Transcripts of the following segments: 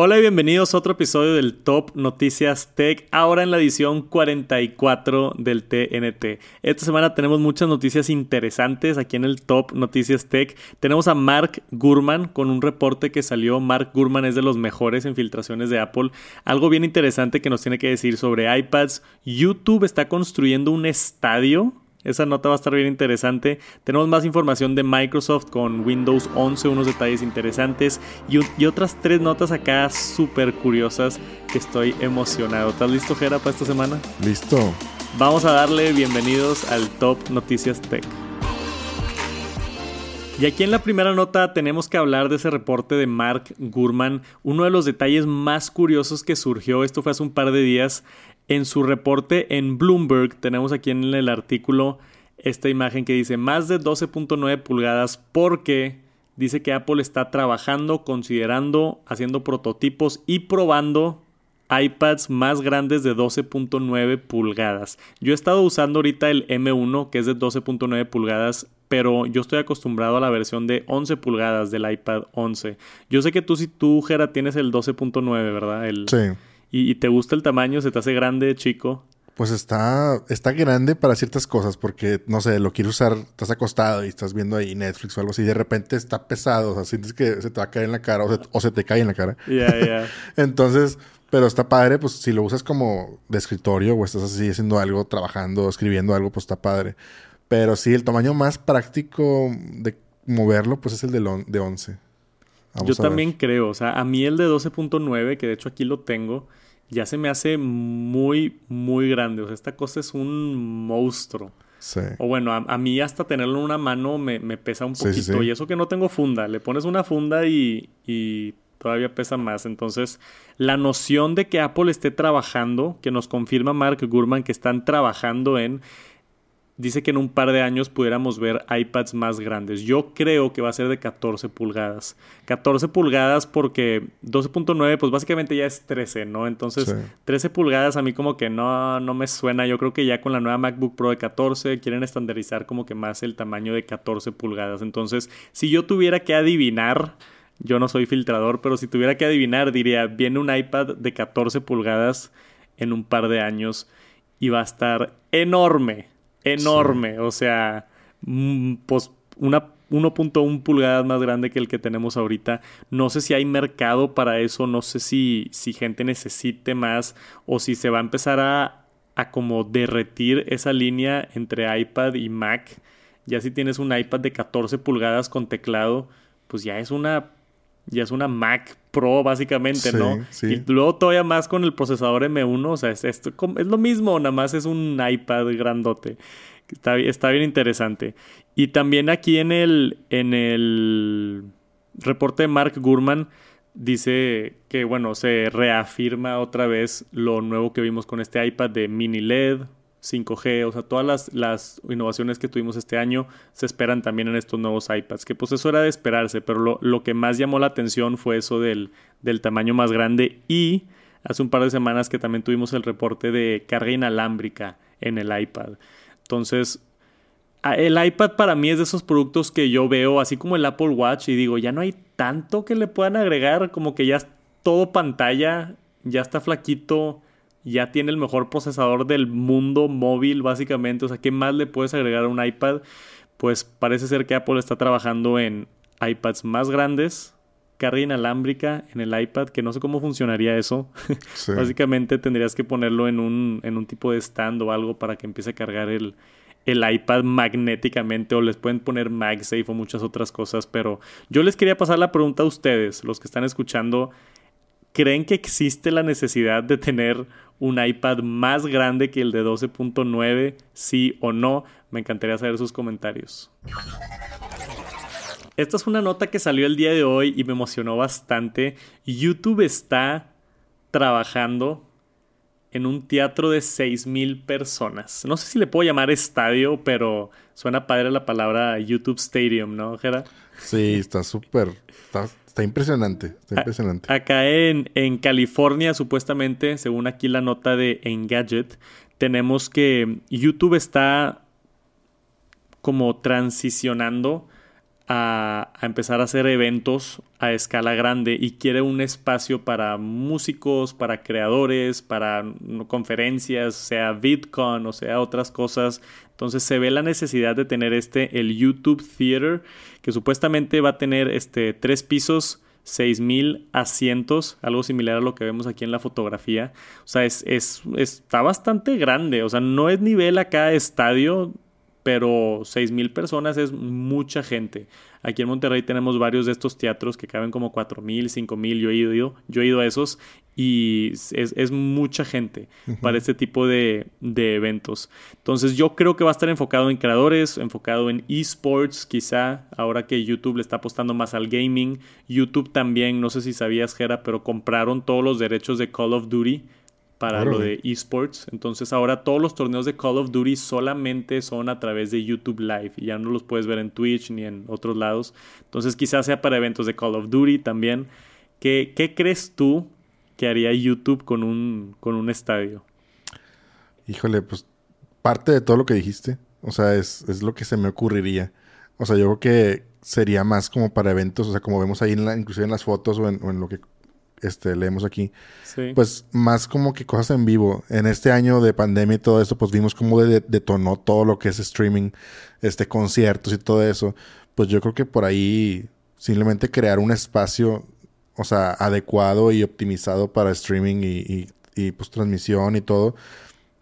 Hola y bienvenidos a otro episodio del Top Noticias Tech, ahora en la edición 44 del TNT. Esta semana tenemos muchas noticias interesantes aquí en el Top Noticias Tech. Tenemos a Mark Gurman con un reporte que salió. Mark Gurman es de los mejores en filtraciones de Apple. Algo bien interesante que nos tiene que decir sobre iPads. YouTube está construyendo un estadio esa nota va a estar bien interesante. Tenemos más información de Microsoft con Windows 11, unos detalles interesantes y, otras tres notas acá súper curiosas que estoy emocionado. ¿Estás listo, Jera, para esta semana? Listo. Vamos a darle bienvenidos al Top Noticias Tech. Y aquí en la primera nota tenemos que hablar de ese reporte de Mark Gurman, uno de los detalles más curiosos que surgió, esto fue hace un par de días, en su reporte en Bloomberg, tenemos aquí en el artículo esta imagen que dice más de 12.9 pulgadas porque dice que Apple está trabajando, considerando, haciendo prototipos y probando iPads más grandes de 12.9 pulgadas. Yo he estado usando ahorita el M1 que es de 12.9 pulgadas, pero yo estoy acostumbrado a la versión de 11 pulgadas del iPad 11. Yo sé que tú si tú, Jera, tienes el 12.9, ¿verdad? Sí y, te gusta el tamaño, se te hace grande, chico. Pues está, está grande para ciertas cosas, porque, no sé, lo quieres usar, estás acostado y estás viendo ahí Netflix o algo así, y de repente está pesado, o sea, sientes que se te va a caer en la cara o se, te cae en la cara. Ya, ya. Entonces, pero está padre, pues si lo usas como de escritorio o estás así haciendo algo, trabajando, escribiendo algo, pues está padre. Pero sí, el tamaño más práctico de moverlo, pues es el de, de 11. Yo también creo, o sea, a mí el de 12.9, que de hecho aquí lo tengo, ya se me hace muy, muy grande. O sea, esta cosa es un monstruo. Sí. O bueno, a, mí hasta tenerlo en una mano me, pesa un poquito. y eso que no tengo funda. Le pones una funda y, y todavía pesa más. Entonces, la noción de que Apple esté trabajando, que nos confirma Mark Gurman que están trabajando en dice que en un par de años pudiéramos ver iPads más grandes. Yo creo que va a ser de 14 pulgadas. 14 pulgadas porque 12.9 pues básicamente ya es 13, ¿no? Entonces 13 pulgadas a mí como que no, no me suena. Yo creo que ya con la nueva MacBook Pro de 14 quieren estandarizar como que más el tamaño de 14 pulgadas. Entonces si yo tuviera que adivinar... Yo no soy filtrador, pero si tuviera que adivinar, diría, viene un iPad de 14 pulgadas en un par de años y va a estar enorme enorme. O sea, mm, pues una 1.1 pulgadas más grande que el que tenemos ahorita. No sé si hay mercado para eso, no sé si, si gente necesite más o si se va a empezar a, a como derretir esa línea entre iPad y Mac. Ya si tienes un iPad de 14 pulgadas con teclado, pues ya es una ya es una Mac Pro básicamente, ¿no? Y luego todavía más con el procesador M1, o sea, es, es lo mismo, nada más es un iPad grandote. Está, está, bien interesante. Y también aquí en el, en el reporte de Mark Gurman dice que, bueno, se reafirma otra vez lo nuevo que vimos con este iPad de mini LED, 5G, o sea, todas las, las, innovaciones que tuvimos este año se esperan también en estos nuevos iPads, que pues eso era de esperarse, pero lo, lo que más llamó la atención fue eso del, del, tamaño más grande y hace un par de semanas que también tuvimos el reporte de carga inalámbrica en el iPad. Entonces, el iPad para mí es de esos productos que yo veo, así como el Apple Watch, y digo, ya no hay tanto que le puedan agregar, como que ya es todo pantalla, ya está flaquito ya tiene el mejor procesador del mundo móvil, básicamente. O sea, ¿qué más le puedes agregar a un iPad? Pues parece ser que Apple está trabajando en iPads más grandes, carga inalámbrica en el iPad, que no sé cómo funcionaría eso. Básicamente tendrías que ponerlo en un, en un tipo de stand o algo para que empiece a cargar el, el iPad magnéticamente o les pueden poner MagSafe o muchas otras cosas, pero yo les quería pasar la pregunta a ustedes, los que están escuchando, ¿creen que existe la necesidad de tener un iPad más grande que el de 12.9, sí o no. Me encantaría saber sus comentarios. Esta es una nota que salió el día de hoy y me emocionó bastante. YouTube está trabajando en un teatro de 6.000 personas. No sé si le puedo llamar estadio, pero suena padre la palabra YouTube Stadium, ¿no, Jera? Sí, está súper, impresionante, está impresionante. acá en, en, California, supuestamente, según aquí la nota de Engadget, tenemos que YouTube está como transicionando a, empezar a hacer eventos a escala grande y quiere un espacio para músicos, para creadores, para conferencias, sea VidCon o sea otras cosas. Entonces se ve la necesidad de tener este, el YouTube Theater, que supuestamente va a tener este, tres pisos, 6000 asientos, algo similar a lo que vemos aquí en la fotografía. O sea, es, es, está bastante grande. O sea, no es nivel acá estadio pero 6.000 personas es mucha gente. Aquí en Monterrey tenemos varios de estos teatros que caben como 4.000, 5.000, yo he ido, yo he ido a esos y es, mucha gente para este tipo de, de, eventos. Entonces yo creo que va a estar enfocado en creadores, enfocado en esports quizá, ahora que YouTube le está apostando más al gaming. YouTube también, no sé si sabías, Jera, pero compraron todos los derechos de Call of Duty para lo de esports. Entonces ahora todos los torneos de Call of Duty solamente son a través de YouTube Live y ya no los puedes ver en Twitch ni en otros lados. Entonces quizás sea para eventos de Call of Duty también. ¿Qué, qué crees tú que haría YouTube con un, con un estadio? Híjole, pues parte de todo lo que dijiste. O sea, es, es lo que se me ocurriría. O sea, yo creo que sería más como para eventos, o sea, como vemos ahí en la, inclusive en las fotos o en lo que este, leemos aquí, pues más como que cosas en vivo. En este año de pandemia y todo eso, pues vimos cómo detonó todo lo que es streaming, este, conciertos y todo eso. Pues yo creo que por ahí simplemente crear un espacio, o sea, adecuado y optimizado para streaming y, y, pues transmisión y todo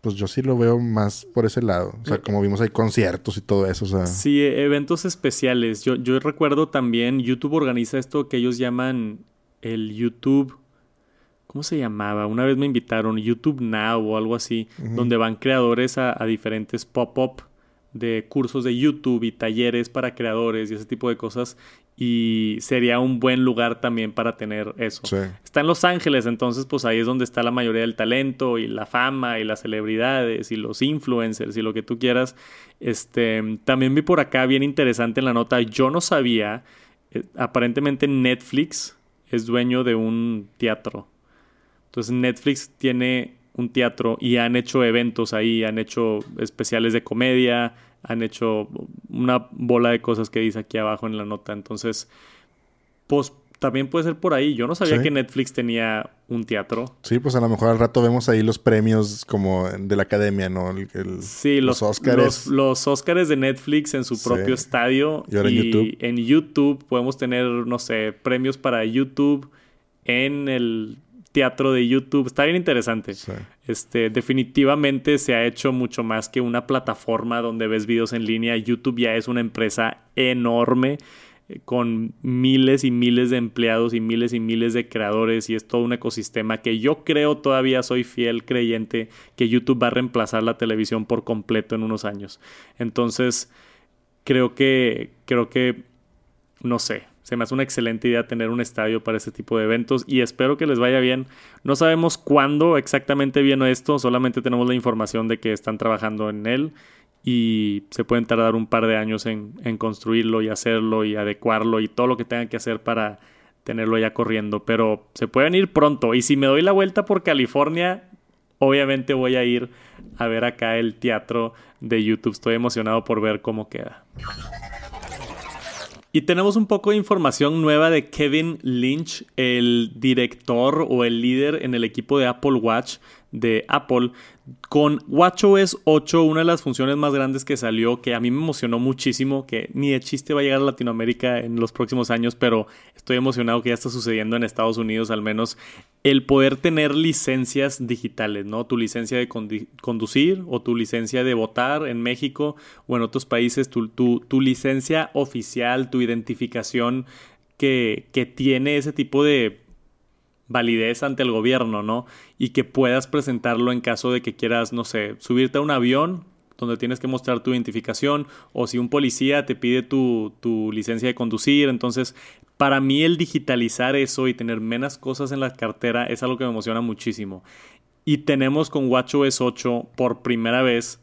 pues yo sí lo veo más por ese lado. O sea, como vimos hay conciertos y todo eso. O sea. Sí, eventos especiales. Yo, yo recuerdo también, YouTube organiza esto que ellos llaman el YouTube, ¿cómo se llamaba? Una vez me invitaron, YouTube Now o algo así, donde van creadores a, diferentes pop-up de cursos de YouTube y talleres para creadores y ese tipo de cosas. Y sería un buen lugar también para tener eso. Está en Los Ángeles, entonces pues ahí es donde está la mayoría del talento y la fama y las celebridades y los influencers y lo que tú quieras. Este, también vi por acá bien interesante en la nota, yo no sabía, eh, aparentemente Netflix es dueño de un teatro. Entonces Netflix tiene un teatro y han hecho eventos ahí, han hecho especiales de comedia, han hecho una bola de cosas que dice aquí abajo en la nota. Entonces, pues también puede ser por ahí. Yo no sabía que Netflix tenía un teatro. Sí, pues a lo mejor al rato vemos ahí los premios como de la academia, ¿no? sí, los, Oscars. Los, Oscars de Netflix en su propio estadio. Y ahora en YouTube. En YouTube podemos tener, no sé, premios para YouTube en el teatro de YouTube. Está bien interesante. Este, definitivamente se ha hecho mucho más que una plataforma donde ves videos en línea. YouTube ya es una empresa enorme con miles y miles de empleados y miles y miles de creadores y es todo un ecosistema que yo creo todavía soy fiel creyente que YouTube va a reemplazar la televisión por completo en unos años. Entonces, creo que creo que no sé, se me hace una excelente idea tener un estadio para este tipo de eventos y espero que les vaya bien. No sabemos cuándo exactamente viene esto, solamente tenemos la información de que están trabajando en él y se pueden tardar un par de años en, construirlo y hacerlo y adecuarlo y todo lo que tengan que hacer para tenerlo ya corriendo. Pero se pueden ir pronto. Y si me doy la vuelta por California, obviamente voy a ir a ver acá el teatro de YouTube. Estoy emocionado por ver cómo queda. Y tenemos un poco de información nueva de Kevin Lynch, el director o el líder en el equipo de Apple Watch de Apple, con WatchOS 8, una de las funciones más grandes que salió, que a mí me emocionó muchísimo, que ni de chiste va a llegar a Latinoamérica en los próximos años, pero estoy emocionado que ya está sucediendo en Estados Unidos al menos, el poder tener licencias digitales, ¿no? Tu licencia de conducir o tu licencia de votar en México o en otros países, tu, tu, licencia oficial, tu identificación que, que tiene ese tipo de validez ante el gobierno, ¿no? Y que puedas presentarlo en caso de que quieras, no sé, subirte a un avión donde tienes que mostrar tu identificación o si un policía te pide tu, tu licencia de conducir. Entonces, para mí el digitalizar eso y tener menos cosas en la cartera es algo que me emociona muchísimo. Y tenemos con WatchOS 8 por primera vez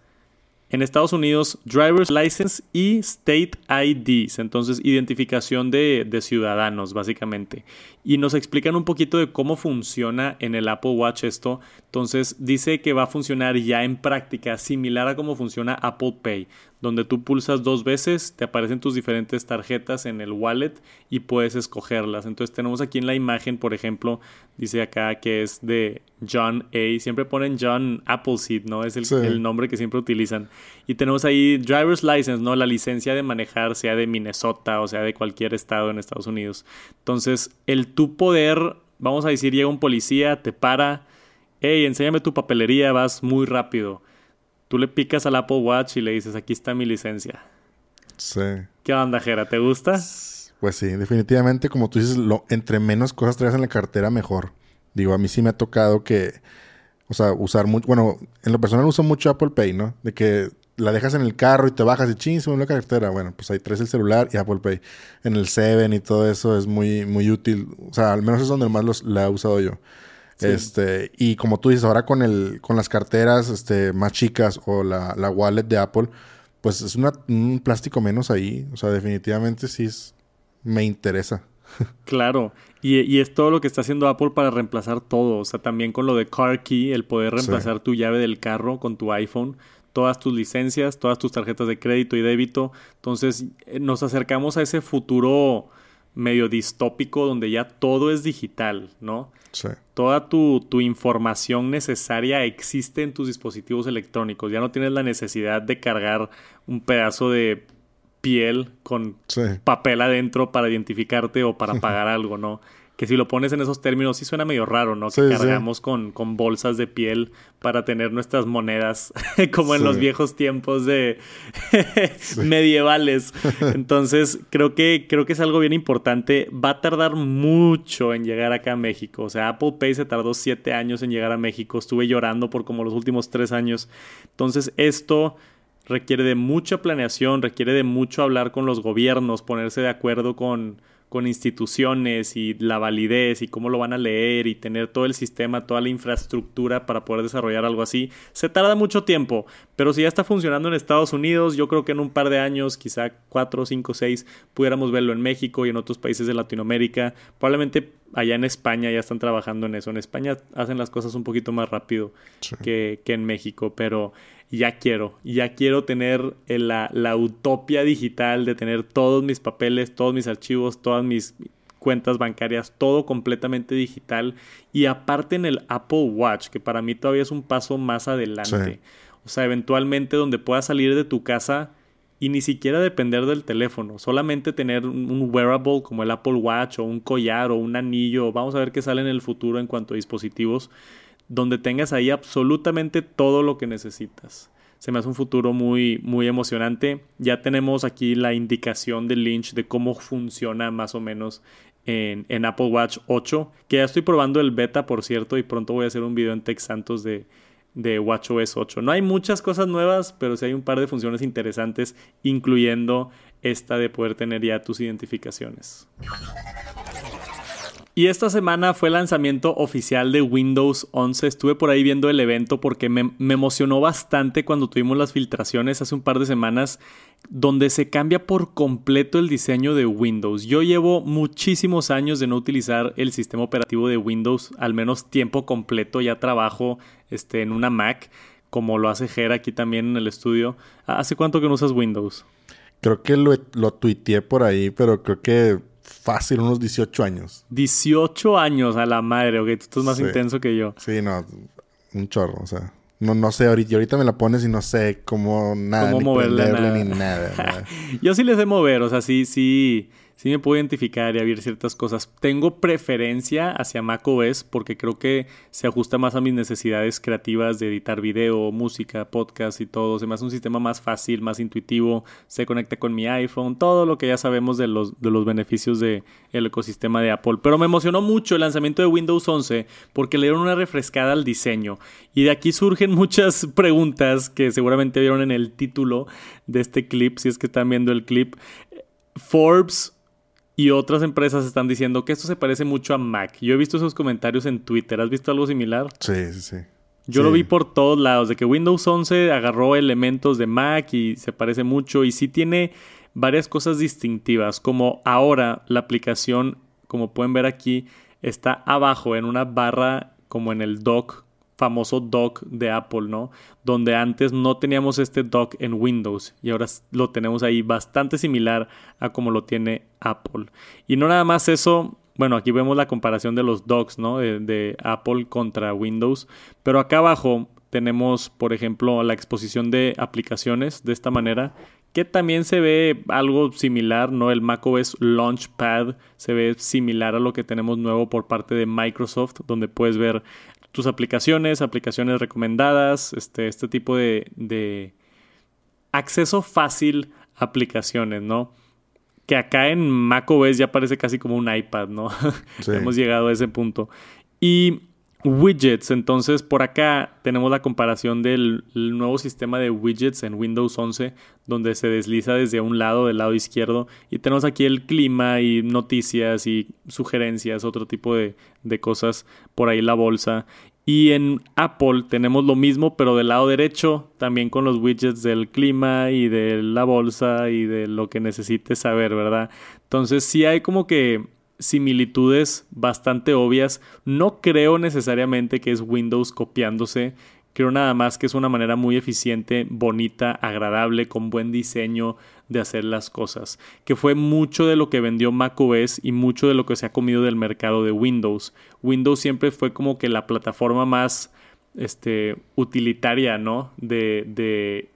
en Estados Unidos, Driver's License y State IDs, entonces identificación de, ciudadanos, básicamente. Y nos explican un poquito de cómo funciona en el Apple Watch esto. Entonces dice que va a funcionar ya en práctica, similar a cómo funciona Apple Pay, donde tú pulsas dos veces, te aparecen tus diferentes tarjetas en el wallet y puedes escogerlas. Entonces tenemos aquí en la imagen, por ejemplo, dice acá que es de John A. Siempre ponen John Appleseed, ¿no? Es el, nombre que siempre utilizan. Y tenemos ahí driver's license, ¿no? La licencia de manejar, sea de Minnesota o sea de cualquier estado en Estados Unidos. Entonces, el tu poder, vamos a decir, llega un policía, te para, hey, enséñame tu papelería, vas muy rápido Tú le picas al Apple Watch y le dices, aquí está mi licencia. Sí. ¿Qué onda, Jera? ¿Te gusta? Pues sí, definitivamente, como tú dices, lo, entre menos cosas traes en la cartera, mejor. Digo, a mí sí me ha tocado que, o sea, usar mucho, bueno, en lo personal uso mucho Apple Pay, ¿no? De que la dejas en el carro y te bajas y ching, se me la cartera. Bueno, pues ahí traes el celular y Apple Pay. En el Seven y todo eso es muy, muy útil. O sea, al menos es donde más los, la he usado yo. Este, y como tú dices, ahora con el, con las carteras este, más chicas o la, la wallet de Apple, pues es un plástico menos ahí. O sea, definitivamente sí es, me interesa. Claro, y, y, es todo lo que está haciendo Apple para reemplazar todo. O sea, también con lo de Car Key, el poder reemplazar tu llave del carro con tu iPhone, todas tus licencias, todas tus tarjetas de crédito y débito. Entonces, eh, nos acercamos a ese futuro medio distópico donde ya todo es digital, ¿no? Sí. Toda tu, información necesaria existe en tus dispositivos electrónicos. Ya no tienes la necesidad de cargar un pedazo de piel con papel adentro para identificarte o para pagar algo, ¿no? Que si lo pones en esos términos sí suena medio raro, ¿no? que cargamos con, con, bolsas de piel para tener nuestras monedas, como en los viejos tiempos de medievales. Entonces, creo que, creo que es algo bien importante. Va a tardar mucho en llegar acá a México. O sea, Apple Pay se tardó siete años en llegar a México. Estuve llorando por como los últimos tres años. Entonces, esto requiere de mucha planeación, requiere de mucho hablar con los gobiernos, ponerse de acuerdo con con instituciones y la validez y cómo lo van a leer y tener todo el sistema, toda la infraestructura para poder desarrollar algo así, se tarda mucho tiempo. Pero si ya está funcionando en Estados Unidos, yo creo que en un par de años, quizá cuatro, cinco, seis, pudiéramos verlo en México y en otros países de Latinoamérica. Probablemente allá en España ya están trabajando en eso. En España hacen las cosas un poquito más rápido que, que en México, pero ya quiero, ya quiero tener eh, la, la, utopia digital de tener todos mis papeles, todos mis archivos, todas mis cuentas bancarias, todo completamente digital. Y aparte en el Apple Watch, que para mí todavía es un paso más adelante. O sea, eventualmente donde puedas salir de tu casa y ni siquiera depender del teléfono, solamente tener un wearable como el Apple Watch o un collar o un anillo, vamos a ver qué sale en el futuro en cuanto a dispositivos donde tengas ahí absolutamente todo lo que necesitas. Se me hace un futuro muy, muy emocionante. Ya tenemos aquí la indicación de Lynch de cómo funciona más o menos en, en, Apple Watch 8, que ya estoy probando el beta, por cierto, y pronto voy a hacer un video en Tech Santos de, de WatchOS 8. No hay muchas cosas nuevas, pero sí hay un par de funciones interesantes, incluyendo esta de poder tener ya tus identificaciones. Y esta semana fue el lanzamiento oficial de Windows 11. Estuve por ahí viendo el evento porque me, emocionó bastante cuando tuvimos las filtraciones hace un par de semanas donde se cambia por completo el diseño de Windows. Yo llevo muchísimos años de no utilizar el sistema operativo de Windows, al menos tiempo completo. Ya trabajo este, en una Mac, como lo hace Jera aquí también en el estudio. ¿Hace cuánto que no usas Windows? Creo que lo, lo tuiteé por ahí, pero creo que fácil unos 18 años. 18 años a la madre, ok, tú estás más intenso que yo. Sí, no, un chorro, o sea. No, no sé, ahorita, ahorita me la pones y no sé cómo nada, ¿Cómo ni moverle ni nada. yo sí le sé mover, o sea, sí, sí sí me puedo identificar y abrir ciertas cosas. Tengo preferencia hacia macOS porque creo que se ajusta más a mis necesidades creativas de editar video, música, podcast y todo. Se me hace un sistema más fácil, más intuitivo, se conecta con mi iPhone, todo lo que ya sabemos de los, de los beneficios del ecosistema de Apple. Pero me emocionó mucho el lanzamiento de Windows 11 porque le dieron una refrescada al diseño. Y de aquí surgen muchas preguntas que seguramente vieron en el título de este clip, si es que están viendo el clip. Forbes y otras empresas están diciendo que esto se parece mucho a Mac. Yo he visto esos comentarios en Twitter. ¿Has visto algo similar? Sí, sí, sí. Yo lo vi por todos lados, de que Windows 11 agarró elementos de Mac y se parece mucho y sí tiene varias cosas distintivas, como ahora la aplicación, como pueden ver aquí, está abajo en una barra como en el dock famoso dock de Apple, ¿no? Donde antes no teníamos este dock en Windows y ahora lo tenemos ahí bastante similar a como lo tiene Apple. Y no nada más eso, bueno, aquí vemos la comparación de los docks, ¿no? De, Apple contra Windows, pero acá abajo tenemos, por ejemplo, la exposición de aplicaciones de esta manera, que también se ve algo similar, ¿no? El macOS Launchpad se ve similar a lo que tenemos nuevo por parte de Microsoft, donde puedes ver tus aplicaciones, aplicaciones recomendadas, este, este tipo de, de acceso fácil a aplicaciones, ¿no? Que acá en macOS ya parece casi como un iPad, ¿no? Hemos llegado a ese punto. Y widgets. Entonces, por acá tenemos la comparación del nuevo sistema de widgets en Windows 11, donde se desliza desde un lado, del lado izquierdo, y tenemos aquí el clima y noticias y sugerencias, otro tipo de, de cosas, por ahí la bolsa. Y en Apple tenemos lo mismo, pero del lado derecho, también con los widgets del clima y de la bolsa y de lo que necesites saber, ¿verdad? Entonces sí hay como que similitudes bastante obvias. No creo necesariamente que es Windows copiándose. Creo nada más que es una manera muy eficiente, bonita, agradable, con buen diseño de hacer las cosas. Que fue mucho de lo que vendió macOS y mucho de lo que se ha comido del mercado de Windows. Windows siempre fue como que la plataforma más este, utilitaria, ¿no? De, de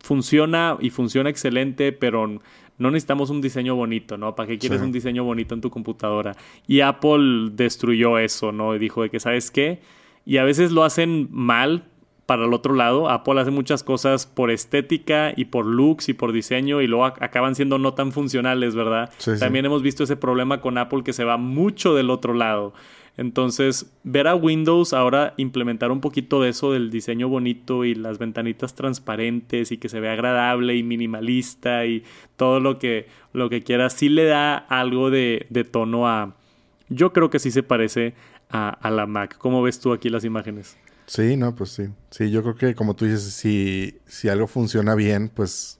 funciona y funciona excelente, pero no necesitamos un diseño bonito, ¿no? ¿Para qué quieres un diseño bonito en tu computadora? Y Apple destruyó eso, ¿no? Y dijo de que, ¿sabes qué? Y a veces lo hacen mal para el otro lado. Apple hace muchas cosas por estética y por looks y por diseño y luego acaban siendo no tan funcionales, ¿verdad? También hemos visto ese problema con Apple que se va mucho del otro lado. Entonces, ver a Windows ahora implementar un poquito de eso del diseño bonito y las ventanitas transparentes y que se vea agradable y minimalista y todo lo que, lo que quiera, sí le da algo de, de tono a... Yo creo que sí se parece a, a la Mac. ¿Cómo ves tú aquí las imágenes? Sí, no, pues sí. Sí, yo creo que como tú dices, si, si algo funciona bien, pues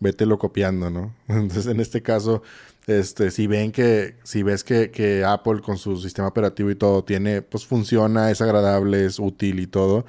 vételo copiando, ¿no? Entonces, en este caso, este, si ven que, si ves que, que, Apple con su sistema operativo y todo tiene, pues funciona, es agradable, es útil y todo,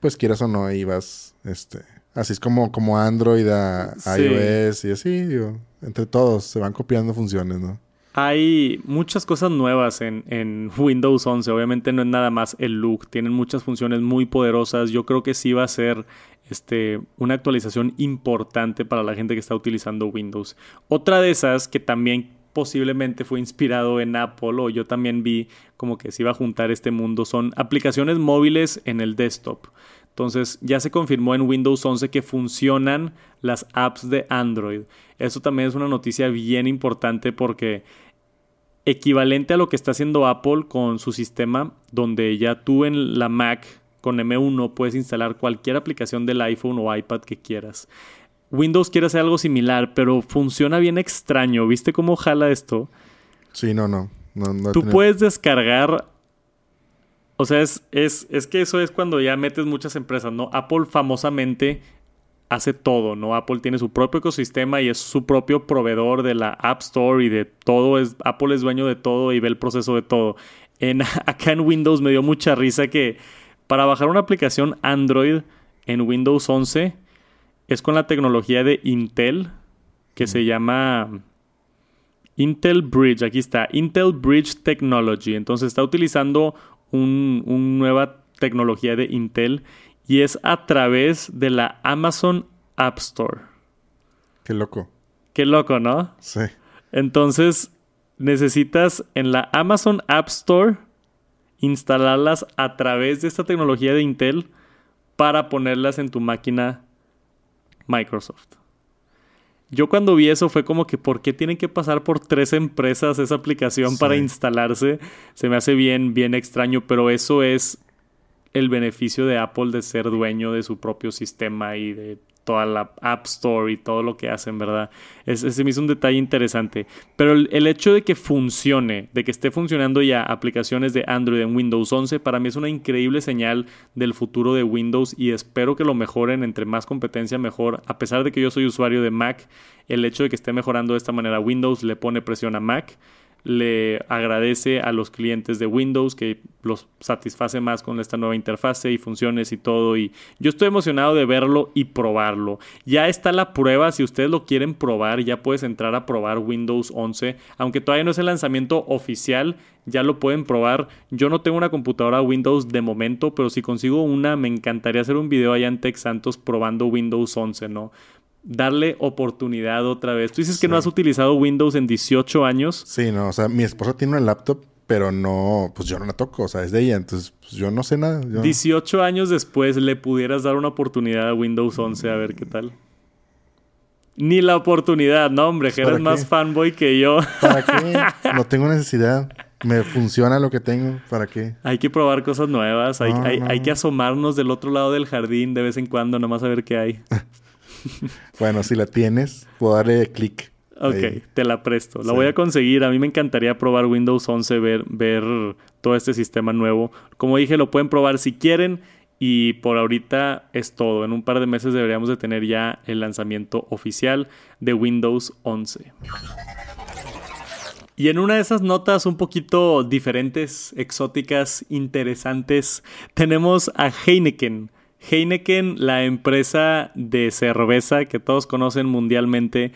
pues quieras o no, ahí vas, este, así es como, como Android a, iOS y así, digo, entre todos se van copiando funciones, ¿no? Hay muchas cosas nuevas en, Windows 11. Obviamente no es nada más el look. Tienen muchas funciones muy poderosas. Yo creo que sí va a ser este, una actualización importante para la gente que está utilizando Windows. Otra de esas que también posiblemente fue inspirado en Apple o yo también vi como que se iba a juntar este mundo son aplicaciones móviles en el desktop. Entonces ya se confirmó en Windows 11 que funcionan las apps de Android. Eso también es una noticia bien importante porque equivalente a lo que está haciendo Apple con su sistema, donde ya tú en la Mac con M1 puedes instalar cualquier aplicación del iPhone o iPad que quieras. Windows quiere hacer algo similar, pero funciona bien extraño. ¿Viste cómo jala esto? Sí, no, no. Tú puedes descargar. O sea, es, es, es que eso es cuando ya metes muchas empresas, ¿no? Apple famosamente hace todo, ¿no? Apple tiene su propio ecosistema y es su propio proveedor de la App Store y de todo. Es, Apple es dueño de todo y ve el proceso de todo. En, acá en Windows me dio mucha risa que para bajar una aplicación Android en Windows 11 es con la tecnología de Intel que se llama Intel Bridge. Aquí está, Intel Bridge Technology. Entonces está utilizando una nueva tecnología de Intel y es a través de la Amazon App Store. Qué loco. Qué loco, ¿no? Sí. Entonces necesitas en la Amazon App Store instalarlas a través de esta tecnología de Intel para ponerlas en tu máquina Microsoft. Yo cuando vi eso fue como que ¿por qué tienen que pasar por tres empresas esa aplicación para instalarse? Se me hace bien, bien extraño, pero eso es el beneficio de Apple de ser dueño de su propio sistema y de toda la App Store y todo lo que hacen, ¿verdad? Ese me hizo un detalle interesante. Pero el, hecho de que funcione, de que esté funcionando ya aplicaciones de Android en Windows 11, para mí es una increíble señal del futuro de Windows y espero que lo mejoren entre más competencia mejor. A pesar de que yo soy usuario de Mac, el hecho de que esté mejorando de esta manera Windows le pone presión a Mac. Le agradece a los clientes de Windows que los satisface más con esta nueva interfase y funciones y todo. Y yo estoy emocionado de verlo y probarlo. Ya está la prueba, si ustedes lo quieren probar, ya puedes entrar a probar Windows 11. Aunque todavía no es el lanzamiento oficial, ya lo pueden probar. Yo no tengo una computadora Windows de momento, pero si consigo una, me encantaría hacer un video allá en Tech Santos probando Windows 11, ¿no? Darle oportunidad otra vez. Tú dices que no has utilizado Windows en 18 años. Sí, no, o sea, mi esposa tiene una laptop, pero no, pues yo no la toco, o sea, es de ella, entonces pues yo no sé nada. 18 años después le pudieras dar una oportunidad a Windows 11 a ver qué tal. Ni la oportunidad, no, hombre, que eres más fanboy que yo. ¿Para qué? No tengo necesidad. Me funciona lo que tengo. ¿Para qué? Hay que probar cosas nuevas. Hay, hay que asomarnos del otro lado del jardín de vez en cuando, nomás a ver qué hay. bueno, si la tienes, puedo darle clic. Ok, te la presto. La voy a conseguir. A mí me encantaría probar Windows 11, ver, ver todo este sistema nuevo. Como dije, lo pueden probar si quieren. Y por ahorita es todo. En un par de meses deberíamos de tener ya el lanzamiento oficial de Windows 11. Y en una de esas notas un poquito diferentes, exóticas, interesantes, tenemos a Heineken. Heineken, la empresa de cerveza que todos conocen mundialmente,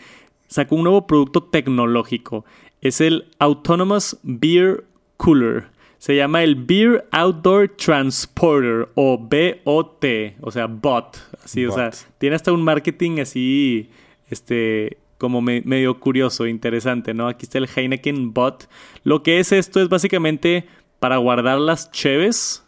sacó un nuevo producto tecnológico. Es el Autonomous Beer Cooler. Se llama el Beer Outdoor Transporter o BOT, o sea, bot. Así, o sea, tiene hasta un marketing así, este, como medio curioso, interesante, ¿no? Aquí está el Heineken Bot. Lo que es esto es básicamente para guardar las cheves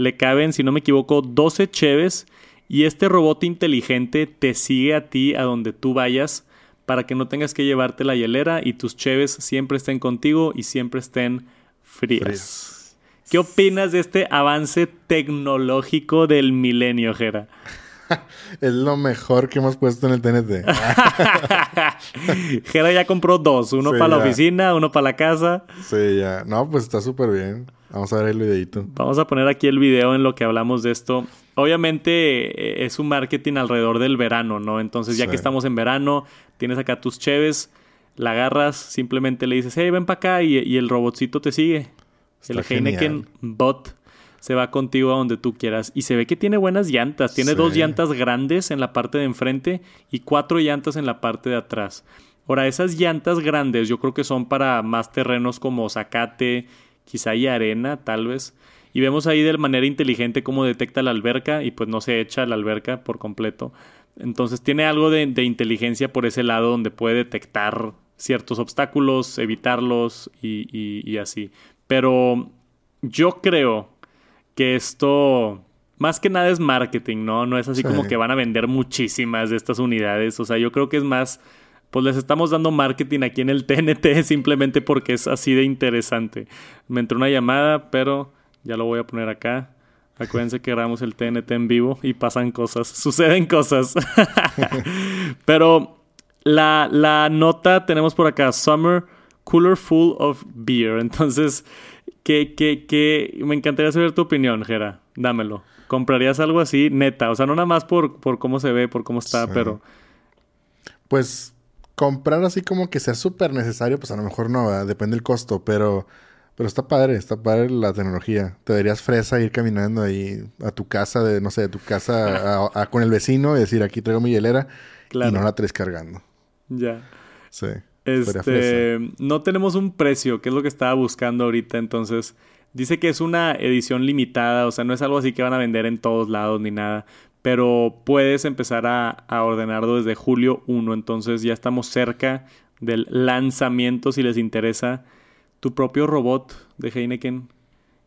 le caben, si no me equivoco, 12 cheves y este robot inteligente te sigue a ti a donde tú vayas para que no tengas que llevarte la hielera y tus cheves siempre estén contigo y siempre estén frías. ¿Qué opinas de este avance tecnológico del milenio, Jera? es lo mejor que hemos puesto en el TNT. Jera ya compró dos, uno para la oficina, uno para la casa. Sí, ya. No, pues está súper bien. Vamos a ver el videito. Vamos a poner aquí el video en lo que hablamos de esto. Obviamente eh, es un marketing alrededor del verano, ¿no? Entonces ya que estamos en verano, tienes acá tus cheves, la agarras, simplemente le dices, hey, ven para acá y, el robotcito te sigue. el Heineken Bot se va contigo a donde tú quieras. Y se ve que tiene buenas llantas. Tiene dos llantas grandes en la parte de enfrente y cuatro llantas en la parte de atrás. Ahora, esas llantas grandes yo creo que son para más terrenos como zacate, quizá hay arena, tal vez. Y vemos ahí de manera inteligente cómo detecta la alberca y pues no se echa la alberca por completo. Entonces tiene algo de, inteligencia por ese lado donde puede detectar ciertos obstáculos, evitarlos y, y así. Pero yo creo que esto más que nada es marketing, ¿no? No es así como que van a vender muchísimas de estas unidades. O sea, yo creo que es más, pues les estamos dando marketing aquí en el TNT simplemente porque es así de interesante. Me entró una llamada, pero ya lo voy a poner acá. Acuérdense que grabamos el TNT en vivo y pasan cosas, suceden cosas. pero la, la nota tenemos por acá, Summer Cooler Full of Beer. Entonces, que, que, que me encantaría saber tu opinión, Jera. Dámelo. ¿Comprarías algo así, neta? O sea, no nada más por, por cómo se ve, por cómo está, pero... Pues comprar así como que sea súper necesario, pues a lo mejor no, depende del costo, pero... Pero está padre, está padre la tecnología. Te darías fresa ir caminando ahí a tu casa, de no sé, de tu casa con el vecino y decir, aquí traigo mi hielera y no la traes cargando. Ya. Sí. Este, no tenemos un precio, que es lo que estaba buscando ahorita, entonces dice que es una edición limitada, o sea, no es algo así que van a vender en todos lados ni nada, pero puedes empezar a, a ordenarlo desde julio 1, entonces ya estamos cerca del lanzamiento si les interesa tu propio robot de Heineken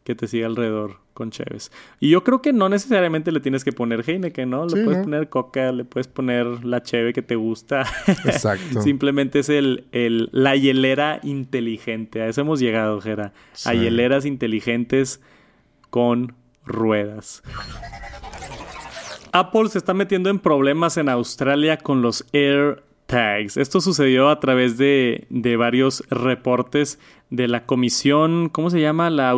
que te siga alrededor con Cheves. Y yo creo que no necesariamente le tienes que poner Heineken, ¿no? Le puedes poner Coca, le puedes poner la Cheve que te gusta. Exacto. Simplemente es el, el, la hielera inteligente. A eso hemos llegado, Jera. A hieleras inteligentes con ruedas. Apple se está metiendo en problemas en Australia con los Air Tags. Esto sucedió a través de, de varios reportes de la comisión, ¿cómo se llama? La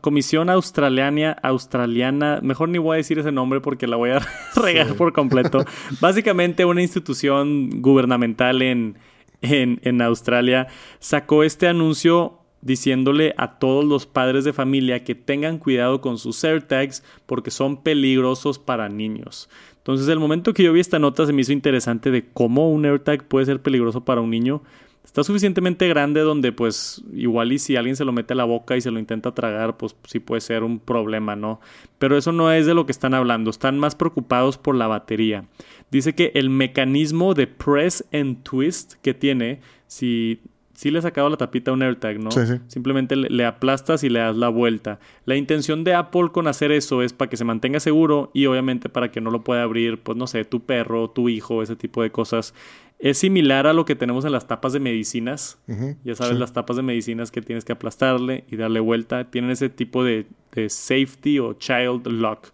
comisión australiana, australiana, mejor ni voy a decir ese nombre porque la voy a regar por completo. Básicamente una institución gubernamental en, en, en Australia sacó este anuncio diciéndole a todos los padres de familia que tengan cuidado con sus AirTags porque son peligrosos para niños. Entonces, el momento que yo vi esta nota se me hizo interesante de cómo un AirTag puede ser peligroso para un niño. Está suficientemente grande donde pues igual y si alguien se lo mete a la boca y se lo intenta tragar, pues sí puede ser un problema, ¿no? Pero eso no es de lo que están hablando, están más preocupados por la batería. Dice que el mecanismo de press and twist que tiene, si sí le has sacado la tapita a un AirTag, ¿no? Sí, sí. Simplemente le, aplastas y le das la vuelta. La intención de Apple con hacer eso es para que se mantenga seguro y obviamente para que no lo pueda abrir, pues no sé, tu perro, tu hijo, ese tipo de cosas. Es similar a lo que tenemos en las tapas de medicinas. ya sabes, las tapas de medicinas que tienes que aplastarle y darle vuelta. Tienen ese tipo de, safety o child lock.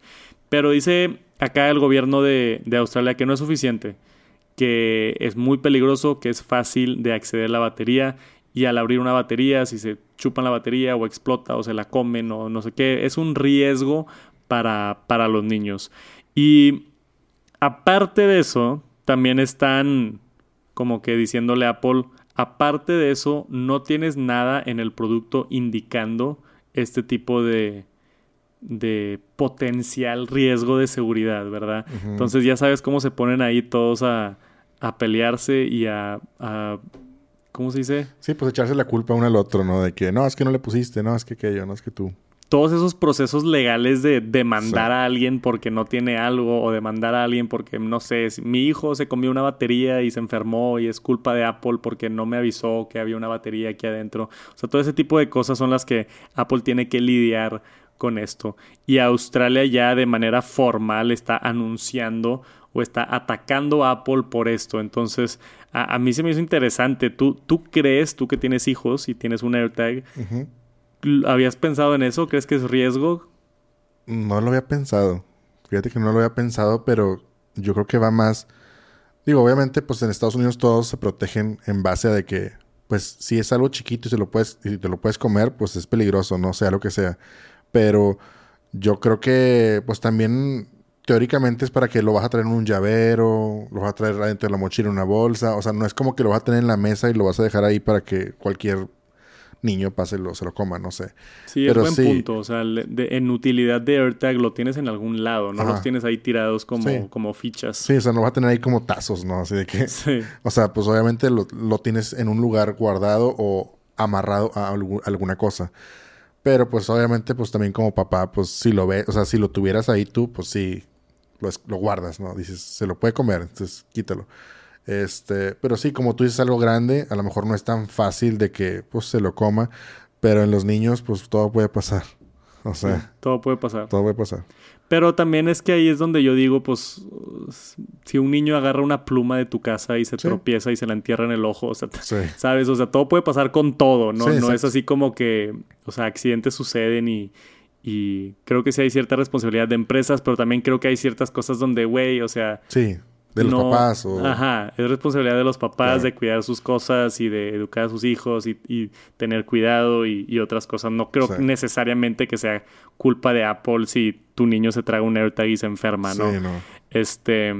Pero dice acá el gobierno de, de Australia que no es suficiente que es muy peligroso, que es fácil de acceder a la batería y al abrir una batería, si se chupan la batería o explota o se la comen o no sé qué, es un riesgo para, para los niños. Y aparte de eso, también están como que diciéndole a Apple, aparte de eso, no tienes nada en el producto indicando este tipo de, de potencial riesgo de seguridad, ¿verdad? Entonces ya sabes cómo se ponen ahí todos a, a pelearse y a, ¿Cómo se dice? Sí, pues echarse la culpa uno al otro, ¿no? De que no, es que no le pusiste, no, es que aquello, no, es que tú. Todos esos procesos legales de demandar a alguien porque no tiene algo o demandar a alguien porque, no sé, mi hijo se comió una batería y se enfermó y es culpa de Apple porque no me avisó que había una batería aquí adentro. O sea, todo ese tipo de cosas son las que Apple tiene que lidiar con esto. Y Australia ya de manera formal está anunciando o está atacando a Apple por esto. Entonces, a, mí se me hizo interesante. ¿Tú, ¿Tú crees, tú que tienes hijos y tienes un AirTag, ¿habías pensado en eso? ¿Crees que es riesgo? No lo había pensado. Fíjate que no lo había pensado, pero yo creo que va más... Digo, obviamente, pues en Estados Unidos todos se protegen en base a de que, pues, si es algo chiquito y, se lo puedes, y te lo puedes comer, pues es peligroso, no sea lo que sea. Pero yo creo que, pues también teóricamente es para que lo vas a traer en un llavero, lo vas a traer adentro de la mochila en una bolsa. O sea, no es como que lo vas a tener en la mesa y lo vas a dejar ahí para que cualquier niño pase y lo, se lo coma, no sé. Sí, es buen punto. O sea, en utilidad de AirTag lo tienes en algún lado, no los tienes ahí tirados como, como fichas. Sí, o sea, no vas a tener ahí como tazos, ¿no? Así de que. Sí. O sea, pues obviamente lo, lo tienes en un lugar guardado o amarrado a alguna cosa. Pero pues obviamente, pues también como papá, pues si lo ves, o sea, si lo tuvieras ahí tú, pues sí, lo, guardas, ¿no? Dices, se lo puede comer, entonces quítalo. Este, pero sí, como tú dices algo grande, a lo mejor no es tan fácil de que pues se lo coma, pero en los niños pues todo puede pasar. O sea, todo puede pasar. Todo puede pasar. Pero también es que ahí es donde yo digo, pues, si un niño agarra una pluma de tu casa y se tropieza y se la entierra en el ojo, o sea, ¿sabes? O sea, todo puede pasar con todo, ¿no? no es así como que, o sea, accidentes suceden y, y creo que sí hay cierta responsabilidad de empresas, pero también creo que hay ciertas cosas donde, güey, o sea... Sí, de los papás o... Ajá, es responsabilidad de los papás de cuidar sus cosas y de educar a sus hijos y, tener cuidado y, otras cosas. No creo necesariamente que sea culpa de Apple si tu niño se traga un AirTag y se enferma, ¿no? Sí, no. Este...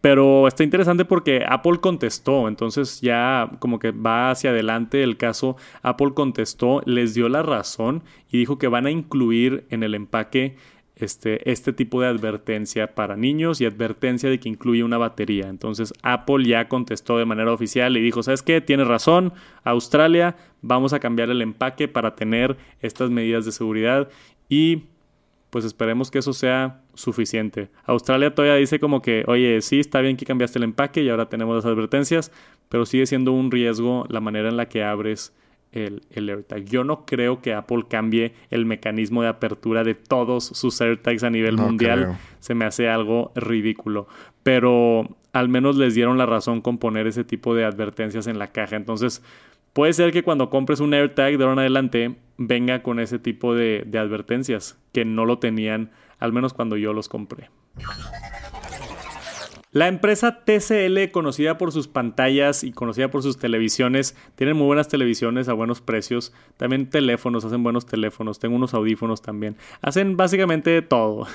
Pero está interesante porque Apple contestó, entonces ya como que va hacia adelante el caso. Apple contestó, les dio la razón y dijo que van a incluir en el empaque este, este tipo de advertencia para niños y advertencia de que incluye una batería. Entonces Apple ya contestó de manera oficial y dijo, ¿sabes qué? Tienes razón, Australia, vamos a cambiar el empaque para tener estas medidas de seguridad y pues esperemos que eso sea suficiente. Australia todavía dice como que, oye, sí, está bien que cambiaste el empaque y ahora tenemos las advertencias, pero sigue siendo un riesgo la manera en la que abres el, el AirTag. Yo no creo que Apple cambie el mecanismo de apertura de todos sus AirTags a nivel mundial. Se me hace algo ridículo. Pero al menos les dieron la razón con poner ese tipo de advertencias en la caja. Entonces, puede ser que cuando compres un AirTag de ahora en adelante venga con ese tipo de, de advertencias que no lo tenían, al menos cuando yo los compré. La empresa TCL, conocida por sus pantallas y conocida por sus televisiones, tienen muy buenas televisiones a buenos precios. También teléfonos, hacen buenos teléfonos. Tengo unos audífonos también. Hacen básicamente todo.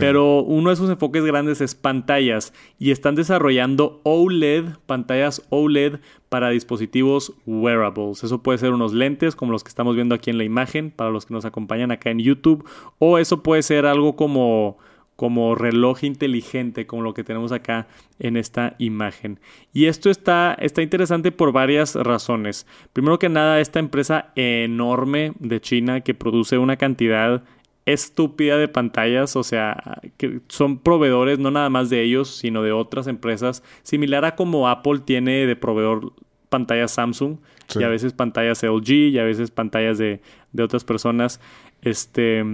Pero uno de sus enfoques grandes es pantallas y están desarrollando OLED, pantallas OLED para dispositivos wearables. Eso puede ser unos lentes como los que estamos viendo aquí en la imagen para los que nos acompañan acá en YouTube. O eso puede ser algo como como reloj inteligente, como lo que tenemos acá en esta imagen. Y esto está, está interesante por varias razones. Primero que nada, esta empresa enorme de China que produce una cantidad estúpida de pantallas, o sea, que son proveedores no nada más de ellos, sino de otras empresas, similar a como Apple tiene de proveedor pantallas Samsung y a veces pantallas LG y a veces pantallas de, de otras personas. Este,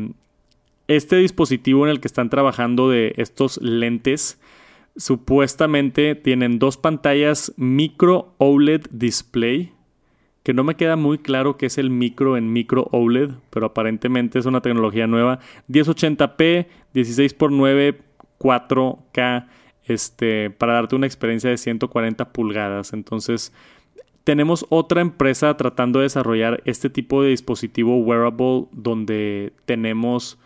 este dispositivo en el que están trabajando de estos lentes supuestamente tienen dos pantallas micro OLED display que no me queda muy claro qué es el micro en micro OLED, pero aparentemente es una tecnología nueva. 1080p, 16x9, 4K, este, para darte una experiencia de 140 pulgadas. Entonces, tenemos otra empresa tratando de desarrollar este tipo de dispositivo wearable donde tenemos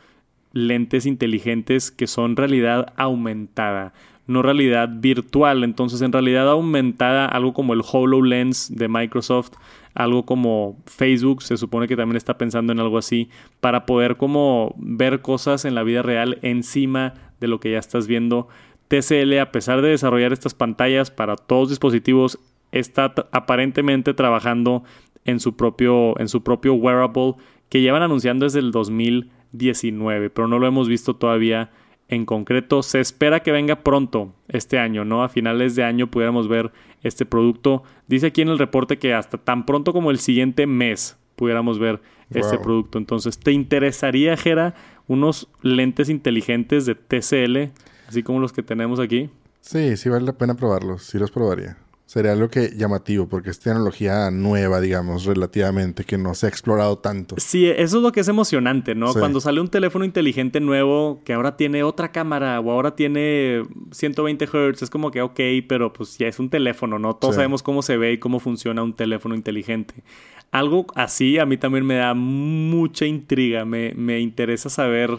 lentes inteligentes que son realidad aumentada, no realidad virtual. Entonces, en realidad aumentada, algo como el HoloLens de Microsoft, algo como Facebook, se supone que también está pensando en algo así, para poder como ver cosas en la vida real encima de lo que ya estás viendo. TCL, a pesar de desarrollar estas pantallas para todos dispositivos, está aparentemente trabajando en su propio, en su propio wearable que llevan anunciando desde el 2000 19, pero no lo hemos visto todavía en concreto. Se espera que venga pronto este año, ¿no? A finales de año pudiéramos ver este producto. Dice aquí en el reporte que hasta tan pronto como el siguiente mes pudiéramos ver este producto. Entonces, ¿te interesaría, Jera, unos lentes inteligentes de TCL, así como los que tenemos aquí? Sí, sí vale la pena probarlos. Sí los probaría. Sería algo que llamativo, porque es tecnología nueva, digamos, relativamente, que no se ha explorado tanto. Sí, eso es lo que es emocionante, ¿no? Cuando sale un teléfono inteligente nuevo que ahora tiene otra cámara o ahora tiene 120 Hz, es como que ok, pero pues ya es un teléfono, ¿no? Todos sabemos cómo se ve y cómo funciona un teléfono inteligente. Algo así a mí también me da mucha intriga, me, me interesa saber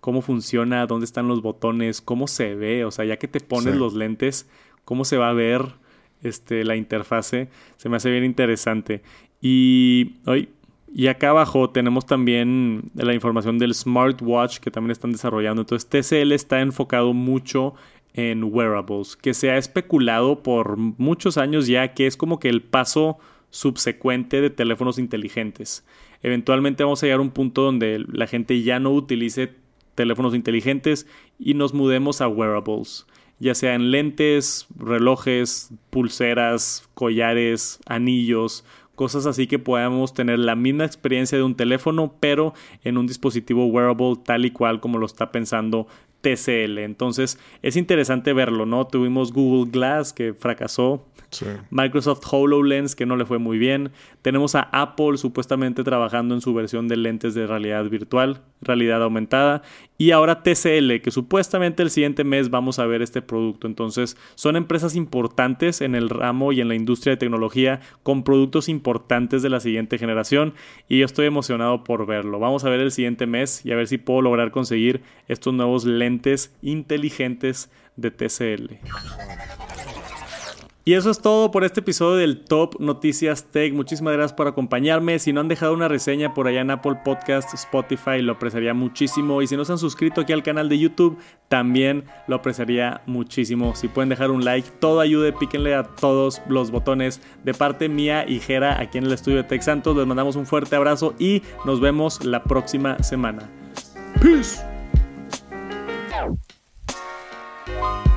cómo funciona, dónde están los botones, cómo se ve, o sea, ya que te pones los lentes, cómo se va a ver este, la interfase. Se me hace bien interesante. Y, hoy y acá abajo tenemos también la información del smartwatch que también están desarrollando. Entonces TCL está enfocado mucho en wearables, que se ha especulado por muchos años ya que es como que el paso subsecuente de teléfonos inteligentes. Eventualmente vamos a llegar a un punto donde la gente ya no utilice teléfonos inteligentes y nos mudemos a wearables ya sea en lentes, relojes, pulseras, collares, anillos, cosas así que podamos tener la misma experiencia de un teléfono, pero en un dispositivo wearable tal y cual como lo está pensando TCL. Entonces es interesante verlo, ¿no? Tuvimos Google Glass que fracasó, Microsoft HoloLens que no le fue muy bien. Tenemos a Apple supuestamente trabajando en su versión de lentes de realidad virtual, realidad aumentada. Y ahora TCL, que supuestamente el siguiente mes vamos a ver este producto. Entonces son empresas importantes en el ramo y en la industria de tecnología con productos importantes de la siguiente generación. Y yo estoy emocionado por verlo. Vamos a ver el siguiente mes y a ver si puedo lograr conseguir estos nuevos lentes inteligentes de TCL. Y eso es todo por este episodio del Top Noticias Tech. Muchísimas gracias por acompañarme. Si no han dejado una reseña por allá en Apple Podcast, Spotify, lo apreciaría muchísimo. Y si no se han suscrito aquí al canal de YouTube, también lo apreciaría muchísimo. Si pueden dejar un like, todo ayude, píquenle a todos los botones. De parte mía y Jera, aquí en el estudio de Tech Santos, les mandamos un fuerte abrazo y nos vemos la próxima semana. Peace. Thank you.